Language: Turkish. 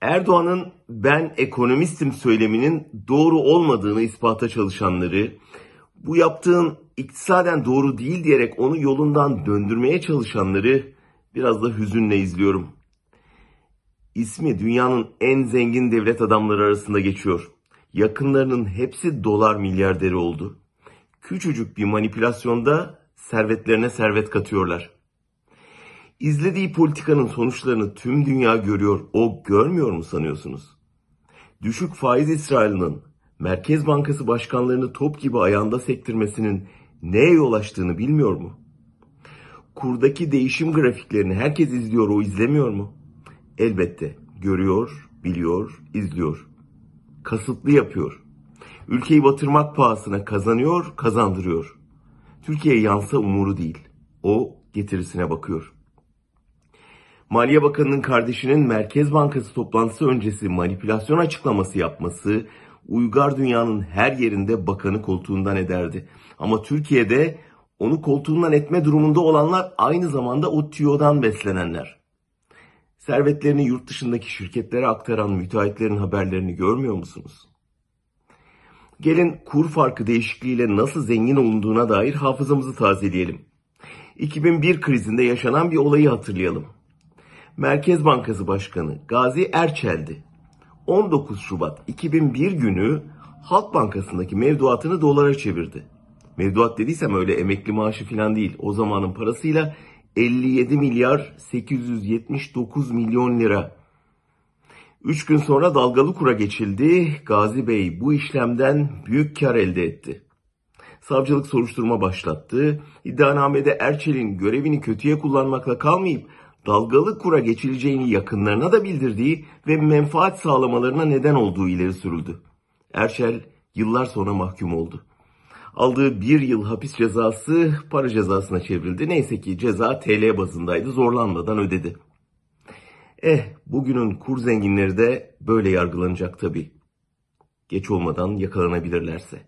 Erdoğan'ın ben ekonomistim söyleminin doğru olmadığını ispata çalışanları, bu yaptığın iktisaden doğru değil diyerek onu yolundan döndürmeye çalışanları biraz da hüzünle izliyorum. İsmi dünyanın en zengin devlet adamları arasında geçiyor. Yakınlarının hepsi dolar milyarderi oldu. Küçücük bir manipülasyonda servetlerine servet katıyorlar. İzlediği politikanın sonuçlarını tüm dünya görüyor. O görmüyor mu sanıyorsunuz? Düşük faiz İsrail'inin Merkez Bankası başkanlarını top gibi ayağında sektirmesinin neye yol açtığını bilmiyor mu? Kurdaki değişim grafiklerini herkes izliyor, o izlemiyor mu? Elbette görüyor, biliyor, izliyor. Kasıtlı yapıyor. Ülkeyi batırmak pahasına kazanıyor, kazandırıyor. Türkiye yansa umuru değil. O getirisine bakıyor. Maliye Bakanı'nın kardeşinin Merkez Bankası toplantısı öncesi manipülasyon açıklaması yapması uygar dünyanın her yerinde bakanı koltuğundan ederdi. Ama Türkiye'de onu koltuğundan etme durumunda olanlar aynı zamanda o tüyodan beslenenler. Servetlerini yurt dışındaki şirketlere aktaran müteahhitlerin haberlerini görmüyor musunuz? Gelin kur farkı değişikliğiyle nasıl zengin olunduğuna dair hafızamızı tazeleyelim. 2001 krizinde yaşanan bir olayı hatırlayalım. Merkez Bankası Başkanı Gazi Erçel'di. 19 Şubat 2001 günü Halk Bankası'ndaki mevduatını dolara çevirdi. Mevduat dediysem öyle emekli maaşı falan değil. O zamanın parasıyla 57 milyar 879 milyon lira. 3 gün sonra dalgalı kura geçildi. Gazi Bey bu işlemden büyük kar elde etti. Savcılık soruşturma başlattı. İddianamede Erçel'in görevini kötüye kullanmakla kalmayıp dalgalı kura geçileceğini yakınlarına da bildirdiği ve menfaat sağlamalarına neden olduğu ileri sürüldü. Erçel yıllar sonra mahkum oldu. Aldığı bir yıl hapis cezası para cezasına çevrildi. Neyse ki ceza TL bazındaydı zorlanmadan ödedi. Eh bugünün kur zenginleri de böyle yargılanacak tabii. Geç olmadan yakalanabilirlerse.